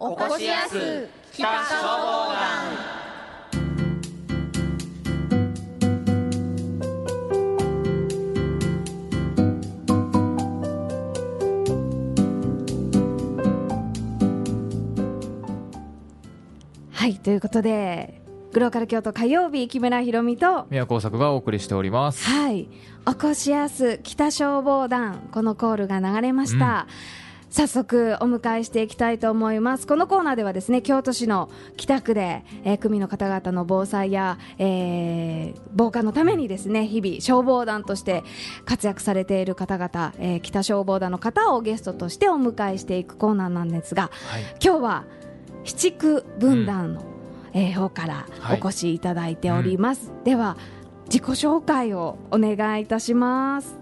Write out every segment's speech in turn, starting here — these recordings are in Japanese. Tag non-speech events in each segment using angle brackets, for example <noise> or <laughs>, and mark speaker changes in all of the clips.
Speaker 1: おこしやす北消防団
Speaker 2: はいということでグローカル京都火曜日木村ひろみと
Speaker 3: 宮工作がお送りしております。
Speaker 2: はいおこしやす北消防団このコールが流れました、早速お迎えしていきたいと思います。このコーナーではですね京都市の北区で、えー区民の方々の防災や、えー防火のためにですね日々消防団として活躍されている方々、えー北消防団の方をゲストとしてお迎えしていくコーナーなんですが、
Speaker 3: はい。
Speaker 2: 今日は七区分団の、えー方から
Speaker 3: はい。
Speaker 2: お越しいただいております、では自己紹介をお願いいたします。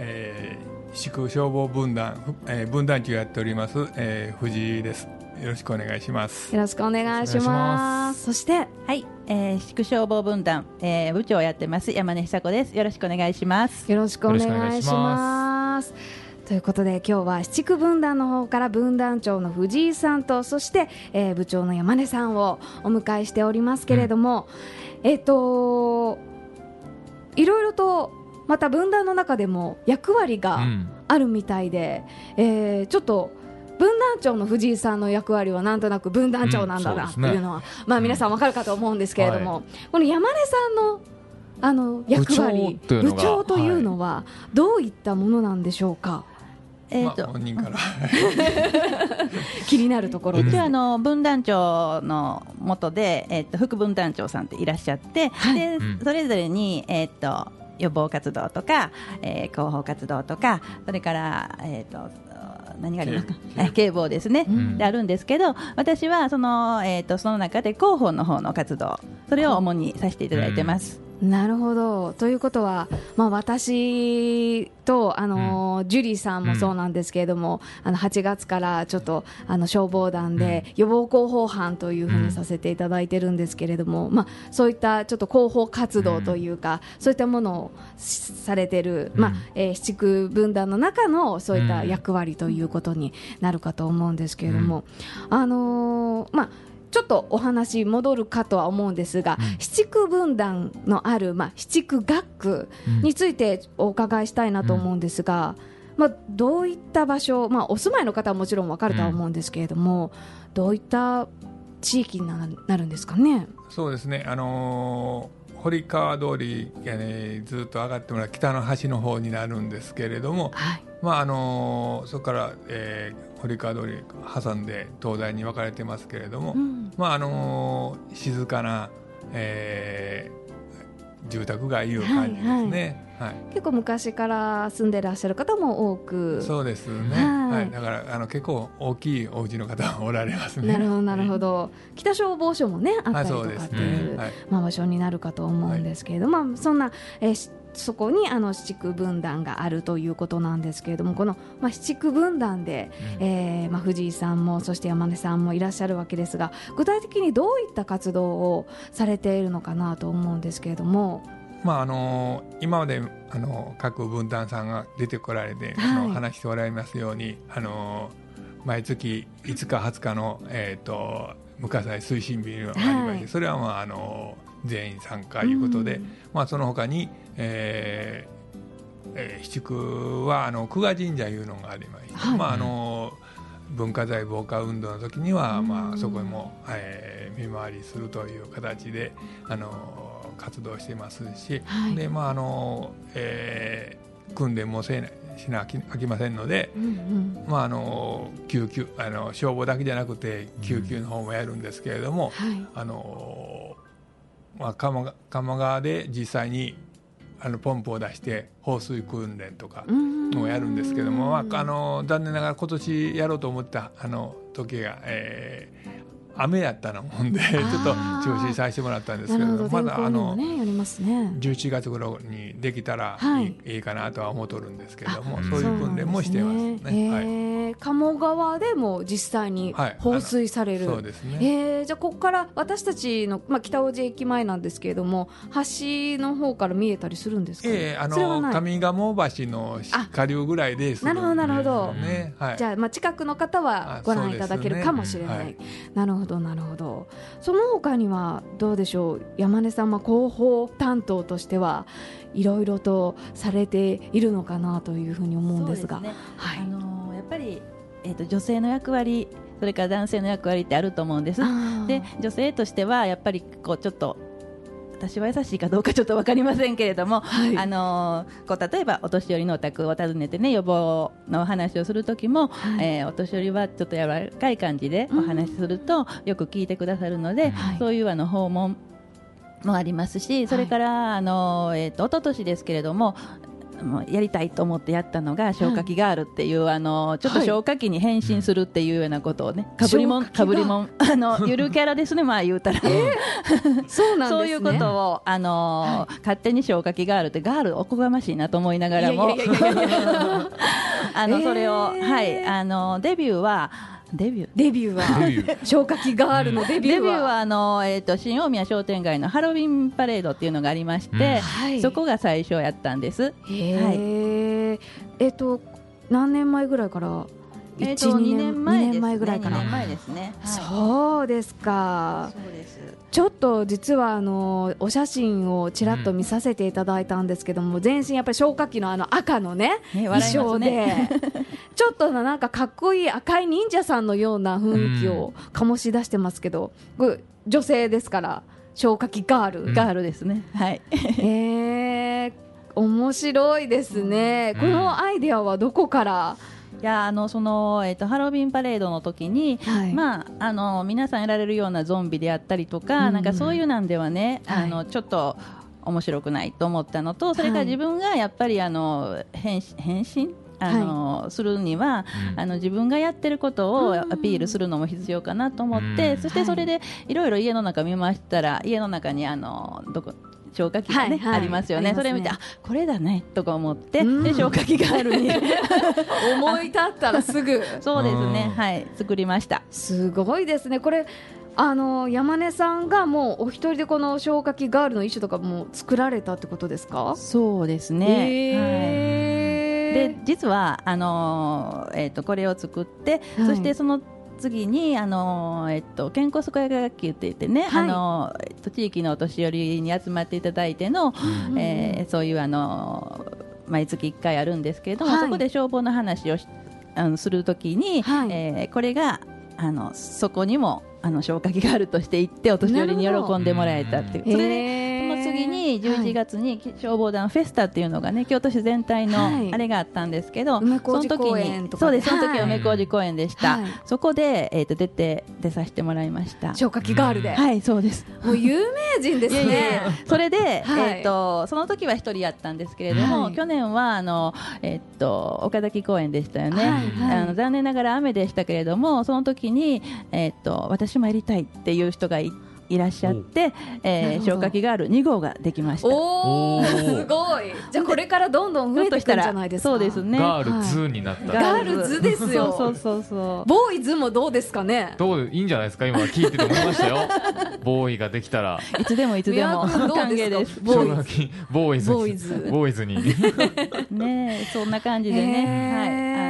Speaker 4: えー、市区消防分団、ふえー分団長をやっております、えー藤井です。よろしくお願いします。
Speaker 2: よろしくお願いしま
Speaker 3: ます
Speaker 2: そして
Speaker 5: はい、えー、市消防分団、えー、部長をやってます山根久子です。よろしくお願いします。
Speaker 2: よろしくお願いしま
Speaker 3: ます
Speaker 2: ということで今日は七区分団の方から分団長の藤井さんとそして、えー部長の山根さんをお迎えしておりますけれども、えっ、といろいろとまた分団の中でも役割が
Speaker 3: うん。
Speaker 2: あるみたいで、えーちょっと分団長の藤井さんの役割はなんとなく分団長なんだなっていうのは、まあ皆さんわかるかと思うんですけれども、この山根さんのあの役割
Speaker 3: 部長というのが
Speaker 2: 部長というのはどういったものなんでしょうか、
Speaker 5: えっ、と、
Speaker 4: まあ、本人から。<laughs>
Speaker 2: 気になるところです。
Speaker 5: 一応あの分団長の下で、えっと副分団長さんっていらっしゃって、
Speaker 2: はい。
Speaker 5: で
Speaker 3: うん。
Speaker 5: それぞれに、えっと予防活動とか、えー広報活動とかそれから、えっと何がありますか？
Speaker 4: 警 <laughs>
Speaker 5: え警防ですね、
Speaker 2: うん。
Speaker 5: であるんですけど私はその,、えっとその中で広報の方の活動それを主にさせていただいてます。
Speaker 2: なるほど。ということは、まあ、私と、あのジュリーさんもそうなんですけれども、あの8月からちょっとあの消防団で予防広報班というふうにさせていただいてるんですけれども、まあ、そういったちょっと広報活動というか、そういったものをしされてる、まあえー七区分団の中のそういった役割ということになるかと思うんですけれども、あのーまあちょっとお話戻るかとは思うんですが、七区分団のある、まあ、七区学区についてお伺いしたいなと思うんですが、まあ、どういった場所、まあ、お住まいの方はもちろん分かるとは思うんですけれども、どういった地域にななるんですかね？
Speaker 4: そうですね。あのー堀川通りずっと上がってもらう北の端の方になるんですけれども、
Speaker 2: はい
Speaker 4: まああのーそこから、えー堀川通り挟んで東西に分かれてますけれども、
Speaker 2: うん。
Speaker 4: まああのー静かな、えー住宅街いう感じですね。はい
Speaker 2: 結構昔から住んでらっしゃる方も多く。
Speaker 4: そうですね。
Speaker 2: はい。
Speaker 4: はい、だからあの結構大きいお家の方がおられますね。
Speaker 2: なるほどなるほど。北消防署もねあったりとかっていう、
Speaker 4: ね。はい。
Speaker 2: まあ、場所になるかと思うんですけれども、まあ、そんな、えーしそこにあの七区分団があるということなんですけれどもこの、まあ、七区分団で、えーまあ、藤井さんもそして山根さんもいらっしゃるわけですが具体的にどういった活動をされているのかなと思うんですけれども。
Speaker 4: まああの今まであの各分団さんが出てこられて、あ
Speaker 2: はい。
Speaker 4: の話しておられますようにあの毎月5日20日のえっ、と無火災推進日がありまして、
Speaker 2: はい。
Speaker 4: それはまああの全員参加いうことで、
Speaker 2: うん。
Speaker 4: まあその他に、えーえー、七区はあの久我神社いうのがありまして、
Speaker 2: はい。
Speaker 4: まああの文化財防火運動の時には、
Speaker 2: うん。
Speaker 4: まあ、そこにも、えー見回りするという形であの活動してますし、
Speaker 2: はい。
Speaker 4: でまああのえー訓練もせなしなあきあきませんので、
Speaker 2: うんうん。
Speaker 4: まあ、あの救急あの消防だけじゃなくて救急の方もやるんですけれども、
Speaker 2: はい。
Speaker 4: あのまあ、鴨川で実際にあのポンプを出して放水訓練とか
Speaker 2: うん。
Speaker 4: をやるんですけども、まあ、あの残念ながら今年やろうと思ったあの時が、えー雨やったのもんでちょっと中止させてもらったんですけどまだあの
Speaker 2: 天候にもねよりますね。
Speaker 4: 11月頃にできたら
Speaker 2: はい。
Speaker 4: いかなとは思っとるんですけれども
Speaker 3: あ
Speaker 4: そういう訓練もしてますね。
Speaker 2: そうなんですね。
Speaker 4: はい。
Speaker 2: へー鴨川でも実際に
Speaker 4: はい。
Speaker 2: 放水される、
Speaker 4: そうですね。
Speaker 2: えーじゃあここから私たちの、まあ、北大路駅前なんですけれども橋の方から見えたりするんですか、
Speaker 4: ええあの上賀茂橋の下流ぐらいです
Speaker 2: なるほどなるほど。
Speaker 4: ねはい。
Speaker 2: じゃあ、まあ、近くの方は
Speaker 4: あ
Speaker 2: ご覧いただけるかもしれない、なるほどなるほど。その他にはどうでしょう？山根さん、まあ、広報担当としてはいろいろとされているのかなというふうに思うんですが。
Speaker 5: そうね。
Speaker 2: はい。
Speaker 5: あのーやっぱり、えー、と女性の役割それから男性の役割ってあると思うんです。で女性としてはやっぱりこうちょっと私は優しいかどうかちょっと分かりませんけれども、
Speaker 2: はい。
Speaker 5: あのーこう例えばお年寄りのお宅を訪ねてね予防のお話をする時も、
Speaker 2: はい。
Speaker 5: えーお年寄りはちょっと柔らかい感じでお話しすると、よく聞いてくださるので、
Speaker 2: はい。
Speaker 5: そういうあの訪問もありますしそれから、あのえー、と一昨年ですけれどもやりたいと思ってやったのが消火器ガールっていう、あのちょっと
Speaker 2: はい。
Speaker 5: 消火器に変身するっていうようなことをね、かぶりもんかぶりもん。あのゆるキャラですねまあ言うたら、<laughs>
Speaker 2: そうなんですね。
Speaker 5: そういうことをあの、勝手に消火器ガールってガールおこがましいなと思いながらも。あのそれを、
Speaker 2: えー
Speaker 5: はいあのデビューはデビュー。
Speaker 2: デビューは。消火器ガールのデビューは。
Speaker 5: デビューはあの、えー、と新大宮商店街のハロウィンパレードっていうのがありまして、
Speaker 3: うん。
Speaker 2: はい。
Speaker 5: そこが最初やったんです。
Speaker 2: へえ、えっと何年前ぐらいから？
Speaker 5: えー、
Speaker 2: 1
Speaker 5: と
Speaker 2: 2
Speaker 5: 2年前です、ね、
Speaker 2: 二前ぐらいから。
Speaker 5: 2年前ですね。はい。
Speaker 2: そうですか。
Speaker 5: そうです。
Speaker 2: ちょっと実はあのお写真をちらっと見させていただいたんですけども、全身やっぱり消火器のあの赤のね
Speaker 5: ね
Speaker 2: 衣装で、
Speaker 5: ね <laughs>
Speaker 2: ちょっとなんかかっこいい赤い忍者さんのような雰囲気を醸し出してますけど、女性ですから消火器ガール、
Speaker 3: うん。
Speaker 5: ガールですね。はい。<laughs>
Speaker 2: えー、面白いですね、
Speaker 3: うん。
Speaker 2: このアイデアはどこから、
Speaker 5: いやあのそのえっ、とハロウィンパレードの時に。
Speaker 2: はい。
Speaker 5: まあ、あの皆さんやられるようなゾンビであったりとか、
Speaker 2: うん。
Speaker 5: なんかそういうなんではね、
Speaker 2: はい。
Speaker 5: あのちょっと面白くないと思ったのとそれか
Speaker 2: はい。
Speaker 5: ら自分がやっぱりあの変身変身あの、するには
Speaker 3: うん。
Speaker 5: あの自分がやってることを
Speaker 2: うん。
Speaker 5: アピールするのも必要かなと思って、
Speaker 3: うん。
Speaker 5: そしてそれでいろいろ家の中見ましたら家の中にあのどこ消火器が、ね
Speaker 2: はいはい。
Speaker 5: ありますよね。
Speaker 2: ね。
Speaker 5: それ見てあこれだねとか思って、
Speaker 2: うん。
Speaker 5: で消火器があるに <laughs>
Speaker 2: 思い立ったらすぐ。<laughs>
Speaker 5: そうですね。
Speaker 3: うん。
Speaker 5: はい。作りました。
Speaker 2: すごいですね。これあの山根さんがもうお一人でこの消火器ガールの衣装とかも作られたってことですか？
Speaker 5: そうですね、はい。
Speaker 2: へ
Speaker 5: で実はあのーえっ、とこれを作って、
Speaker 2: はい。
Speaker 5: そしてその次にあのーえっと健康健やか学級って言ってね、
Speaker 2: はい。
Speaker 5: あの地域のお年寄りに集まっていただいての、
Speaker 2: うん
Speaker 5: えーそういうあのー毎月1回あるんですけれども、
Speaker 2: はい。
Speaker 5: そこで消防の話をしあのするときに、
Speaker 2: はい。
Speaker 5: えーこれがあのそこにもあの消火器があるとして行ってお年寄りに喜んでもらえたっていう。それで次に11月に消防団フェスタっていうのがね京都市全体
Speaker 2: はい。
Speaker 5: のあれがあったんですけど、
Speaker 2: 梅小路
Speaker 5: その時
Speaker 2: 公園とか
Speaker 5: にそうですその時
Speaker 2: はい。
Speaker 5: は梅小路公園でした、
Speaker 2: はい。
Speaker 5: そこで、えー、と出て出させてもらいました。
Speaker 2: 消火器ガールで、
Speaker 5: はいそうです。
Speaker 2: もう有名人ですね。
Speaker 5: やそれで、
Speaker 2: はい。
Speaker 5: えー、とその時は一人やったんですけれども、
Speaker 2: はい。
Speaker 5: 去年はあの、えー、と岡崎公園でしたよね、
Speaker 2: はいはい。
Speaker 5: あの残念ながら雨でしたけれどもその時に、えー、と私もやりたいっていう人がいいらっしゃって、えー、消火器ガール2号ができました。
Speaker 2: おおすごい。じゃあこれからどんどん増えていくんじゃないですか。
Speaker 5: そうですね。
Speaker 3: ガールズになった。ら、
Speaker 2: ガールズですよ。
Speaker 5: そうそうそう
Speaker 2: ボーイズもどうですかね？
Speaker 3: どういいんじゃないですか？今聞いてて思いましたよ。<laughs> ボーイができたら。
Speaker 5: いつでもいつでも歓迎
Speaker 2: で
Speaker 5: です
Speaker 2: ボーイズ。
Speaker 3: ボーイズ。
Speaker 2: ボーイズ。
Speaker 3: ボーイズに。<laughs>
Speaker 5: ねえそんな感じでね、
Speaker 2: へ
Speaker 5: はい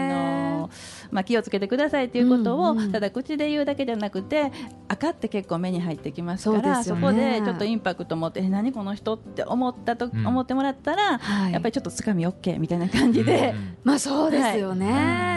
Speaker 5: まあ、気をつけてくださいっていうことを、ただ口で言うだけじゃなくて赤って結構目に入ってきますからそ,、こでちょっとインパクト持ってえ何この人って思ったと、
Speaker 3: うん。
Speaker 5: 思ってもらったら、
Speaker 2: はい。
Speaker 5: やっぱりちょっとつかみ OK みたいな感じで、
Speaker 3: うん
Speaker 2: まあそうですよね、
Speaker 3: は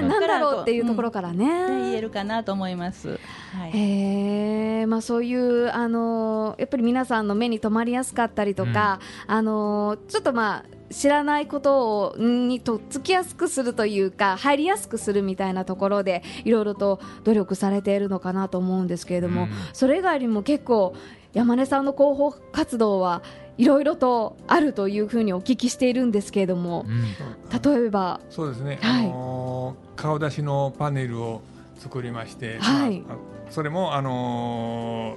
Speaker 3: い。
Speaker 2: なんだろうっていうところからね、
Speaker 5: で言えるかなと思います。はい。
Speaker 2: へえ、まあ、そういう、あのやっぱり皆さんの目に留まりやすかったりとか、あのちょっとまあ知らないことをにとっつきやすくするというか入りやすくするみたいなところでいろいろと努力されているのかなと思うんですけれども、
Speaker 3: うん。
Speaker 2: それ以外にも結構山根さんの広報活動はいろいろとあるというふうにお聞きしているんですけれども、
Speaker 3: うん。
Speaker 2: 例えば？
Speaker 4: そうですね、
Speaker 2: はい。
Speaker 4: あのー顔出しのパネルを作りまして、
Speaker 2: はい。
Speaker 4: まあそれも、あの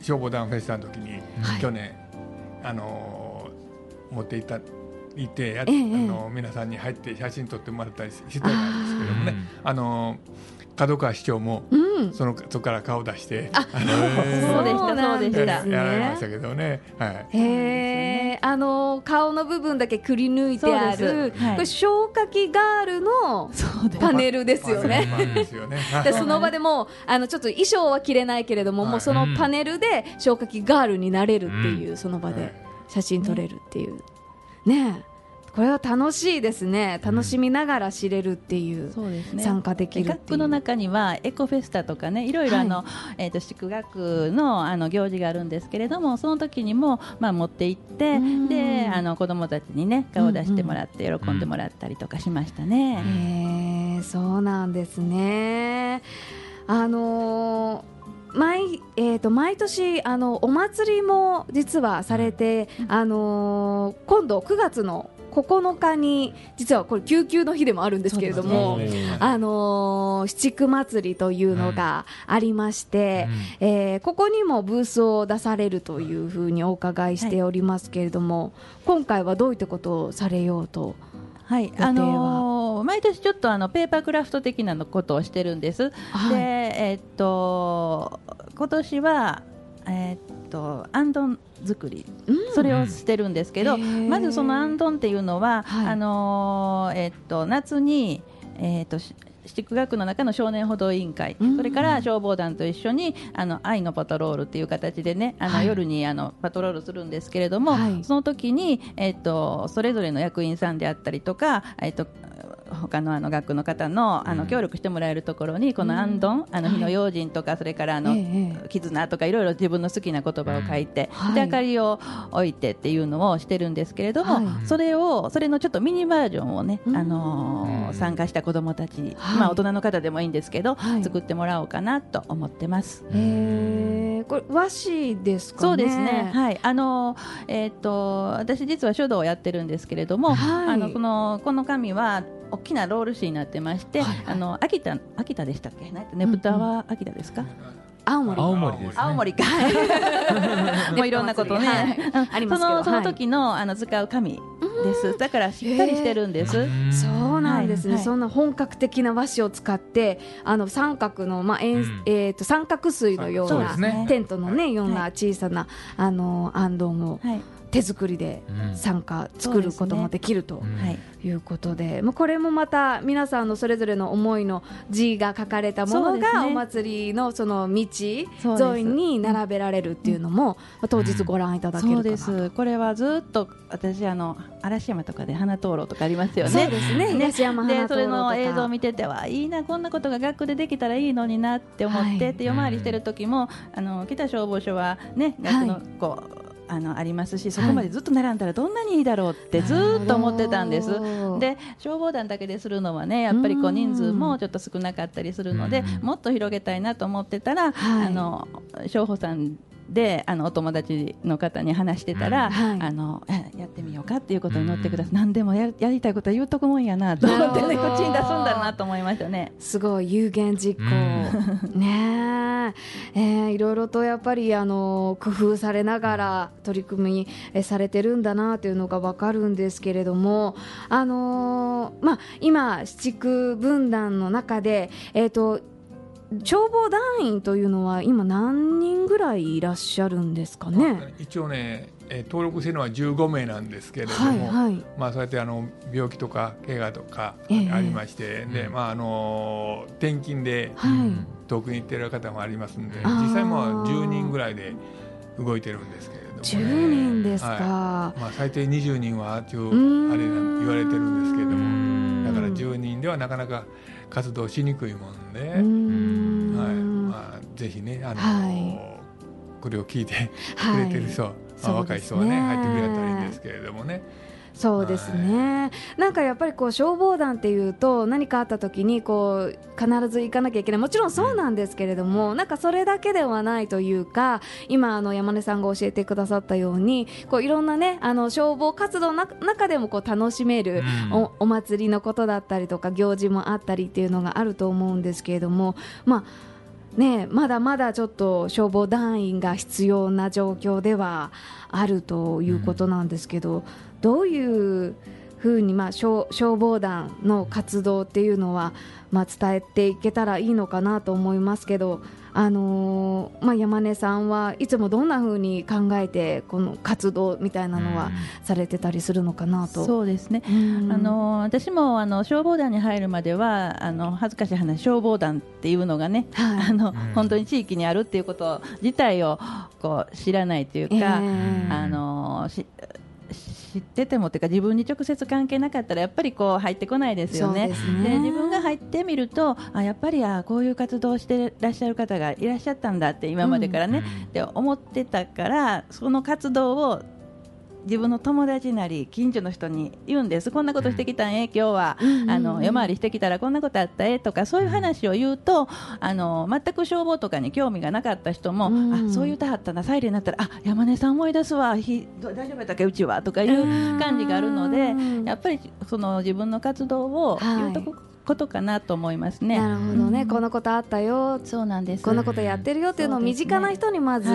Speaker 4: ー消防団フェスタの時に、
Speaker 2: はい。
Speaker 4: 去年、あのー持っていった行ってあのー皆さんに入って写真撮ってもらったりしてたんですけどもね、あのー角川市長も
Speaker 2: うん。
Speaker 4: そのそこから顔出して
Speaker 2: あ
Speaker 5: そうでしたそうでした
Speaker 4: やられましたけどね。はい。
Speaker 2: へえ、あの顔の部分だけくり抜いてある、これ消火器ガールのパネルですよね。
Speaker 4: で <laughs>
Speaker 2: その場でもうあのちょっと衣装は着れないけれども、
Speaker 4: はい。
Speaker 2: もうそのパネルで消火器ガールになれるっていう、その場で写真撮れるっていうねえ。これは楽しいですね。楽しみながら知れるっていう、
Speaker 5: そうですね。
Speaker 2: 参加できる
Speaker 5: 学区の中にはエコフェスタとかねいろいろあの、えー、と宿学のあの行事があるんですけれどもその時にも、まあ、持って行って
Speaker 2: うん。
Speaker 5: であの子どもたちにね顔を出してもらって喜んでもらったりとかしましたね。
Speaker 2: へえそうなんですね。あのー毎えー、と毎年あのお祭りも実はされて、あのー今度9月の9日に実はこれ救急の日でもあるんですけれども、あのー七九祭りというのがありまして、えーここにもブースを出されるというふうにお伺いしておりますけれども、今回はどういったことをされようと
Speaker 5: はい、あのー毎年ちょっとあのペーパークラフト的なのことをしてるんです。
Speaker 2: はい。
Speaker 5: で、えーっと今年はえーっとあんどん作り、
Speaker 2: うん。
Speaker 5: それをしてるんですけど、まずそのあんどんっていうのは、
Speaker 2: はい。
Speaker 5: あのーえーっと夏にえーっとし私区学の中の少年補導委員会、
Speaker 2: うん。
Speaker 5: それから消防団と一緒にあの愛のパトロールっていう形でねあの、
Speaker 2: はい。
Speaker 5: 夜にあのパトロールするんですけれども、
Speaker 2: はい。
Speaker 5: その時に、えっとそれぞれの役員さんであったりとか、えっと他のあの学区の方のあの協力してもらえるところにこのあんどん、あの
Speaker 2: はい。
Speaker 5: 火の用心とか、それからあの、絆とかいろいろ自分の好きな言葉を書いて、
Speaker 2: はい。
Speaker 5: で明かりを置いてっていうのをしてるんですけれども、
Speaker 2: はい。
Speaker 5: それをそれのちょっとミニバージョンをね、
Speaker 2: うん。
Speaker 5: あの参加した子どもたちに、
Speaker 2: はい。
Speaker 5: まあ大人の方でもいいんですけど、
Speaker 2: はい。
Speaker 5: 作ってもらおうかなと思ってます。
Speaker 2: これ和紙ですかね？
Speaker 5: そうですね。はい。あのえっ、と私実は書道をやってるんですけれども、
Speaker 2: はい。
Speaker 5: あのこのこの紙は大きなロール紙になってまして、
Speaker 2: はいはい。
Speaker 5: あの秋田秋田でしたっけ？ねねぶたは秋田ですか？
Speaker 2: 青森。
Speaker 3: 青森ですね。
Speaker 5: 青森か。<laughs> もういろんなことね。
Speaker 2: はい。
Speaker 5: うん。
Speaker 2: ありますけど。
Speaker 5: その時のあの使う紙です。だからしっかりしてるんです。
Speaker 2: そうなんですね、
Speaker 5: はい。
Speaker 2: そんな本格的な和紙を使ってあの三角の、まあ円
Speaker 3: うん。
Speaker 2: えー、と三角錐のような
Speaker 3: そうですね。
Speaker 2: テントのねような小さな、あのあんどんを
Speaker 5: はい
Speaker 2: 手作りで
Speaker 3: うん。
Speaker 2: 参加、作ることもできると
Speaker 3: うん
Speaker 5: はい。
Speaker 2: いうことで、まあ、これもまた皆さんのそれぞれの思いの字が書かれたものがお祭りのその道沿いに並べられるっていうのも、まあ、当日ご覧いただけるかなと。
Speaker 5: そうです。これはずっと私あの嵐山とかで花灯籠とかありますよね。
Speaker 2: そうですね。東山
Speaker 5: それの映像を見ててはいいなこんなことが学区でできたらいいのになって思って、
Speaker 2: はい。
Speaker 5: で夜回りしてる時もあの北消防署はね学区のこう、あのありますしそこまでずっと並んだらどんなにいいだろうってずっと思ってたんです。
Speaker 2: なるほど
Speaker 5: で消防団だけでするのはねやっぱりこ
Speaker 2: う
Speaker 5: うん人数もちょっと少なかったりするので
Speaker 3: うん。
Speaker 5: もっと広げたいなと思ってたら、
Speaker 2: はい。
Speaker 5: あの消防さんであのお友達の方に話してたら、
Speaker 2: うん。はい。
Speaker 5: あのえやってみようかっていうことに乗ってください、何でもややりたいことは言うとくもんやなと思ってね
Speaker 2: なるほど
Speaker 5: 口に出すんだなと思いましたね。
Speaker 2: すごい有言実行、ねえ。えーいろいろとやっぱりあの工夫されながら取り組みえされてるんだなというのがわかるんですけれども、あのーまあ、今、七区分団の中で、えー、と消防団員というのは今何人ぐらいいらっしゃるんですかね？
Speaker 4: 一応ね、えー登録してるのは15名なんですけれども、
Speaker 2: はいはい。
Speaker 4: まあそうやってあの病気とか怪我とか
Speaker 2: ええ。
Speaker 4: ありまして、で
Speaker 3: うん。
Speaker 4: まああの転勤で
Speaker 2: はい。
Speaker 4: 遠くに行ってる方もありますんで、
Speaker 2: あー。
Speaker 4: 実際もう10人ぐらいで動いてるんですけれども、ね、
Speaker 2: 10人ですか、
Speaker 4: はい。まあ最低20人はっていうあれなん言われてるんですけれど
Speaker 2: う
Speaker 4: も、
Speaker 2: ん。
Speaker 4: だから10人ではなかなか活動しにくいもんで、
Speaker 2: ん。
Speaker 4: はい、まあぜひねあの、
Speaker 2: はい。
Speaker 4: これを聞いてく
Speaker 2: はい
Speaker 4: れてる人、まあ、
Speaker 2: そうですね
Speaker 4: 若い人はね。入ってくれたらいいんですけれどもね。
Speaker 2: そうですね、なんかやっぱりこう消防団っていうと何かあった時にこう必ず行かなきゃいけない。もちろんそうなんですけれども、なんかそれだけではないというか今あの山根さんが教えてくださったようにこういろんなねあの消防活動の中でもこう楽しめる
Speaker 3: うん。
Speaker 2: おお祭りのことだったりとか行事もあったりっていうのがあると思うんですけれどもまあね、まだまだちょっと消防団員が必要な状況ではあるということなんですけど、どういうふうに、まあ、消消防団の活動っていうのは、まあ、伝えていけたらいいのかなと思いますけど、あのーまあ、山根さんはいつもどんなふうに考えてこの活動みたいなのはされてたりするのかなと。
Speaker 5: そうですね。
Speaker 2: うん。
Speaker 5: あの私もあの消防団に入るまではあの恥ずかしい話消防団っていうのがね、
Speaker 2: はい。
Speaker 5: あの
Speaker 3: ん。
Speaker 5: 本当に地域にあるっていうこと自体をこう知らないというか、
Speaker 2: えー
Speaker 5: あのし知っててもっていうか自分に直接関係なかったらやっぱりこう入ってこないですよね。
Speaker 2: ですね。
Speaker 5: 自分が入ってみるとあやっぱりあこういう活動をしてらっしゃる方がいらっしゃったんだって今までからね、
Speaker 3: うん。
Speaker 5: って思ってたからその活動を自分の友達なり近所の人に言うんです。こんなことしてきたんえ今日は、
Speaker 2: うん
Speaker 5: あの夜回りしてきたらこんなことあったえとかそういう話を言うとあの全く消防とかに興味がなかった人も、
Speaker 2: うん。
Speaker 5: あそう言うたはったなサイレンになったらあ山根さん思い出すわひど大丈夫やったっけうちはとかいう感じがあるので
Speaker 2: うん。
Speaker 5: やっぱりその自分の活動を言うとこことかなと思いますね。
Speaker 2: なるほどね、こんなことあったよ。
Speaker 5: そうなんです。
Speaker 2: こんなことやってるよっていうのを身近な人にまず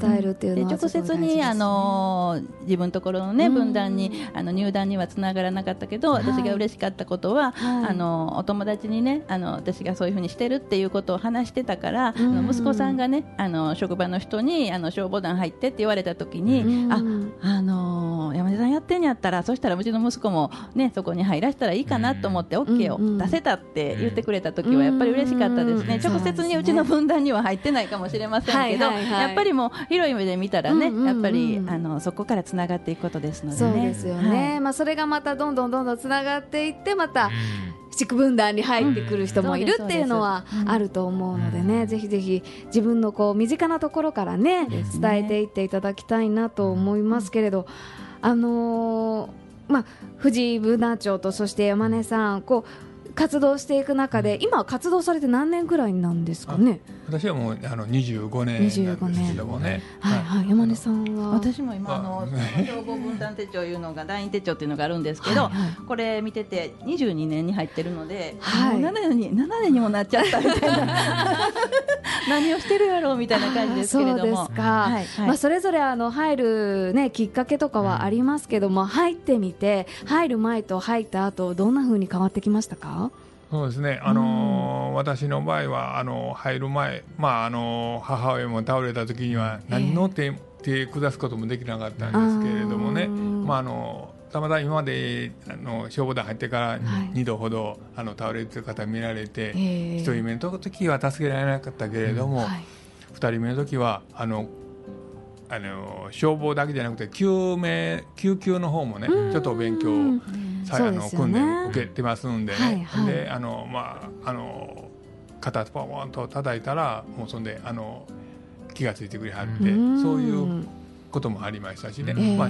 Speaker 2: 伝えるっていう
Speaker 5: で
Speaker 2: のは
Speaker 5: 直接にあの自分のところのね
Speaker 2: うん。
Speaker 5: 分断にあの入団にはつながらなかったけど、
Speaker 2: はい。
Speaker 5: 私が嬉しかったことは、
Speaker 2: はい。
Speaker 5: あのお友達にねあの私がそういうふうにしてるっていうことを話してたから、あ
Speaker 2: うん。
Speaker 5: の息子さんがねあの職場の人にあの消防団入ってって言われた時に、
Speaker 2: うん。
Speaker 5: ああの山根さんやってんやったらそしたらうちの息子もねそこに入らせたらいいかなと思って OK を出せたって言ってくれた時はやっぱり嬉しかったですね、
Speaker 2: うん。
Speaker 5: 直接にうちの分断には入ってないかもしれませんけど、やっぱりもう広い目で見たらね、やっぱりあのそこからつながっていくことですのでね。
Speaker 2: そうですよね、
Speaker 5: はい。
Speaker 2: まあ、それがまたどんどんどんどんつながっていってまた地区分断に入ってくる人もいる
Speaker 5: うん
Speaker 2: っていうのはあると思うのでね、ぜひぜひ自分のこう身近なところからね伝えていっていただきたいなと思いますけれど、あのーまあ、藤井分団長とそして山根さんこう活動していく中で今は活動されて何年ぐらいなんですかね？
Speaker 4: 私はもうあの25年なんですけどもね。
Speaker 2: はいはい、山根さんは？
Speaker 5: 私も今あの
Speaker 4: あ
Speaker 5: 消防分担手帳いうのが団員手帳っていうのがあるんですけど、
Speaker 2: はいはい。
Speaker 5: これ見てて22年に入ってるので、
Speaker 2: はい。
Speaker 5: もう7年に7年にもなっちゃったみたいな <laughs> <laughs> 何をしてるやろうみたいな感じですけれども。
Speaker 2: そうですか、
Speaker 5: はいはい。
Speaker 2: まあ、それぞれあの入る、ね、きっかけとかはありますけども、入ってみて入る前と入った後どんな風に変わってきましたか？
Speaker 4: そうですね、あのー私の場合はあの入る前、まああの母親も倒れた時には何の手,、手下すこともできなかったんですけれどもね、まあ、あのたまたま今まであの消防団入ってから
Speaker 2: はい。
Speaker 4: 2度ほど、あの倒れてる方見られて、
Speaker 2: えー
Speaker 4: 1人目の時は助けられなかったけれども、
Speaker 2: はい。
Speaker 4: 2人目の時はあのあの消防だけじゃなくて救命救急の方もねちょっと勉強
Speaker 2: うん
Speaker 4: さあの訓練を受けてますんでね、
Speaker 2: はいはい。
Speaker 4: であのまああの肩ポンと叩いたらもうそんであの気がついてくれはって、
Speaker 2: ん。
Speaker 4: そういうこともありましたしね、
Speaker 2: えー
Speaker 4: まあ、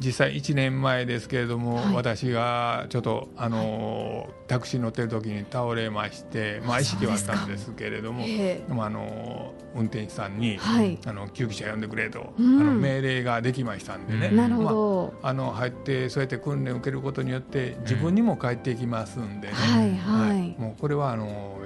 Speaker 4: 実際1年前ですけれども、
Speaker 2: はい。
Speaker 4: 私がちょっとあの、タクシー乗ってる時に倒れまして、まあ、
Speaker 2: あ
Speaker 4: 意識はあったんですけれども、
Speaker 2: え
Speaker 4: でもあの運転手さんに、
Speaker 2: はい。
Speaker 4: あの救急車呼んでくれと、
Speaker 2: うん。
Speaker 4: あの命令ができましたんでね、
Speaker 2: なるほ
Speaker 4: ま
Speaker 2: ど、
Speaker 4: あ、あの入ってそうやって訓練を受けることによって自分にも帰ってきますんでね、
Speaker 2: はい。はい。
Speaker 4: もうこれはあの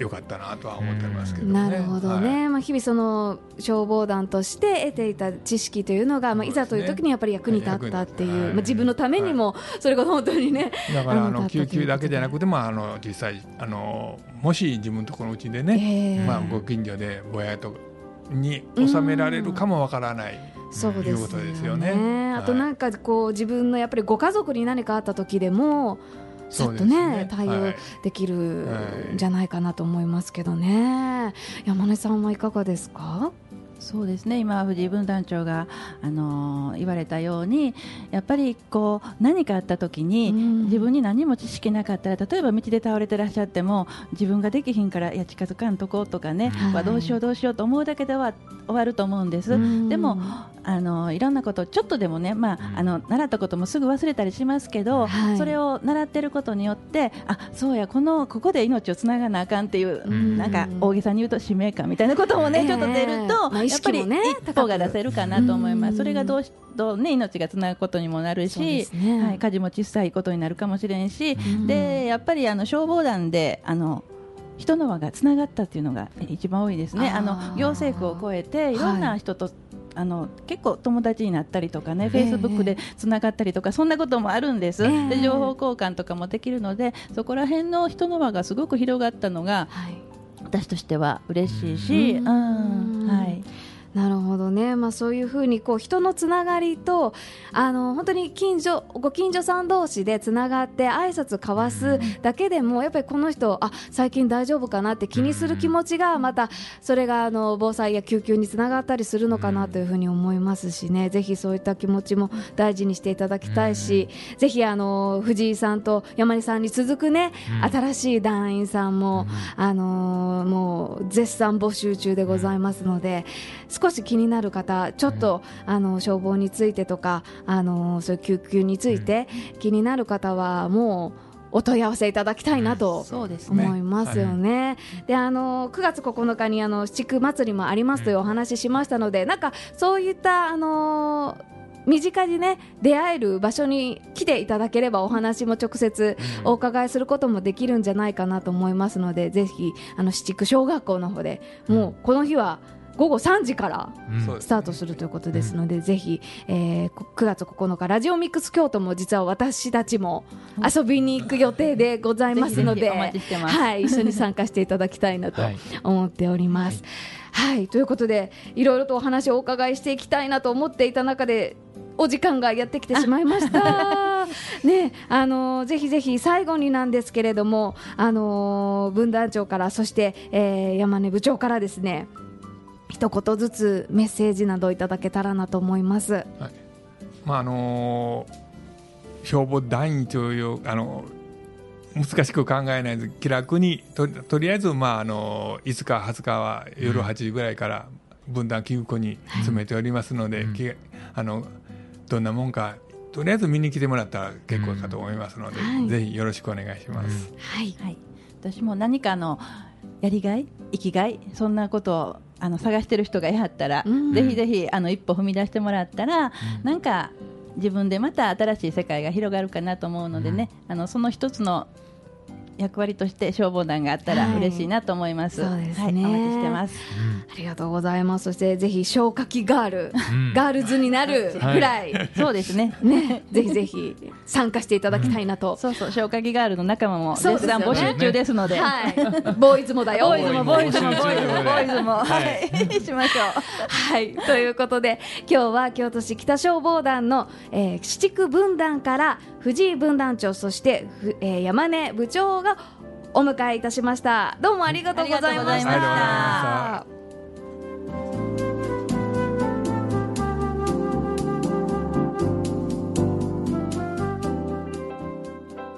Speaker 4: 良かったなとは思ってますけどね。
Speaker 2: なるほどね、
Speaker 4: はい。
Speaker 2: まあ、日々その消防団として得ていた知識というのが、まあ、いざという時にやっぱり役に立ったっていう、
Speaker 4: はい
Speaker 2: まあ、自分のためにもそれが本当にね、
Speaker 4: だからあ
Speaker 2: あの
Speaker 4: の救急だけじゃなくてもあの実際あのもし自分のところのうちでね、
Speaker 2: ええ。
Speaker 4: まあ、ご近所でぼやっとに収められるかもわからない。
Speaker 2: そうです
Speaker 4: いうことですよね。
Speaker 2: あとなんかこう自分のやっぱりご家族に何かあった時でもさっとね
Speaker 4: ね
Speaker 2: 対応
Speaker 4: はい。
Speaker 2: できる
Speaker 4: はい
Speaker 2: んじゃないかなと思いますけどね、山根さんはいかがですか？
Speaker 5: そうですね。今、藤井分団長が、あのー言われたようにやっぱりこう何かあった時に、
Speaker 2: うん。
Speaker 5: 自分に何も知識なかったら例えば道で倒れてらっしゃっても自分ができひんからいや近づかんとこうとかね、
Speaker 2: はい。
Speaker 5: わどうしようどうしようと思うだけでは終わると思うんです。
Speaker 2: うん。
Speaker 5: でもあのいろんなことちょっとでもね、まあ、あの習ったこともすぐ忘れたりしますけど、
Speaker 2: はい。
Speaker 5: それを習ってることによってあそうやこのここで命をつながなあかんっていう、
Speaker 2: うん。
Speaker 5: なんか大げさに言うと使命感みたいなこともね、
Speaker 2: ええ。
Speaker 5: ちょっと出ると、
Speaker 2: まあ意
Speaker 5: やっぱり
Speaker 2: 識もね
Speaker 5: 一歩が出せるかなと思いま
Speaker 2: うん。
Speaker 5: す。それがどうしどうね命がつなぐことにもなるし、
Speaker 2: すね。
Speaker 5: はい、火事も小さいことになるかもしれんし、
Speaker 2: うん。
Speaker 5: でやっぱりあの消防団であの人の輪がつながったっていうのが一番多いですね。
Speaker 2: あ
Speaker 5: の行政区を超えてい。ろんな人と、あの結構友達になったりとかね、フェイスブックでつながったりとかそんなこともあるんです、
Speaker 2: ええ。
Speaker 5: で情報交換とかもできるのでそこら辺の人の輪がすごく広がったのが
Speaker 2: はい
Speaker 5: 私としては嬉しいし、
Speaker 2: う
Speaker 5: うんんはい、
Speaker 2: なるほどね、まあ、そういうふうにこう人のつながりとあの本当に近所ご近所さん同士でつながって挨拶交わすだけでもやっぱりこの人あ最近大丈夫かなって気にする気持ちがまたそれがあの防災や救急につながったりするのかなというふうに思いますしね。ぜひそういった気持ちも大事にしていただきたいしぜひあの藤井さんと山根さんに続くね
Speaker 3: うん。
Speaker 2: 新しい団員さんもあのーもう絶賛募集中でございますので、少し気になる方、ちょっと、あの消防についてとか、あのーそういう救急について気になる方はもうお問い合わせいただきたいなと。思いますよね。で、あの9月9日にあの七区祭りもありますというお話ししましたので、なんかそういったあの身近にね出会える場所に来ていただければお話も直接お伺いすることもできるんじゃないかなと思いますのでぜひあの七区小学校の方でもうこの日は午後3時からスタートするということですので、ぜひ、えーこ9月9日ラジオミックス京都も実は私たちも遊びに行く予定でございますのではい、一緒に参加していただきたいなと
Speaker 3: はい
Speaker 2: 思っております。はい、ということでいろいろとお話をお伺いしていきたいなと思っていた中でお時間がやってきてしまいました。<laughs> ね、あのぜひぜひ最後になんですけれども、あの分団長からそして、えー山根部長からですね。一言ずつメッセージなどいただけたらなと思います。
Speaker 4: まああのー消防団員というあの難しく考えないで気楽にととりあえず、まああの5日、20日は夜8時ぐらいから分断救護に詰めておりますので、
Speaker 3: うん。
Speaker 4: きあのどんなもんかとりあえず見に来てもらったら結構かと思いますので、
Speaker 2: はい。
Speaker 4: ぜひよろしくお願いします。
Speaker 2: はい、
Speaker 5: はい、私も何かのやりがい、生きがい、そんなことをあの探してる人がいはったら、
Speaker 2: うん。
Speaker 5: ぜひぜひあの一歩踏み出してもらったら、なんか自分でまた新しい世界が広がるかなと思うのでね、あのその一つの役割として消防団があったら
Speaker 2: はい
Speaker 5: 嬉しいなと思います。
Speaker 2: そうです
Speaker 5: はい、
Speaker 2: ね
Speaker 5: お待ちしてます。
Speaker 2: ありがとうございます。そしてぜひ消火器ガール、
Speaker 3: うん
Speaker 2: ガールズになるぐらい、
Speaker 5: そうですね。
Speaker 2: ね、ぜひぜひ参加していただきたいなと。
Speaker 5: そうそう、消火器ガールの仲間も絶賛募集中ですので。
Speaker 2: はい、ボーイズもだよ。
Speaker 5: ボーイズもボーイズもボーイズもボーイズも、
Speaker 3: は
Speaker 5: はい、<laughs> しましょう。
Speaker 2: はい、ということで今日は京都市北消防団の、えー、七区分団から藤井分団長そして、ふえー山根部長がお迎えいたしましたどうもありがとうございまし
Speaker 5: ありがとうございま
Speaker 2: た。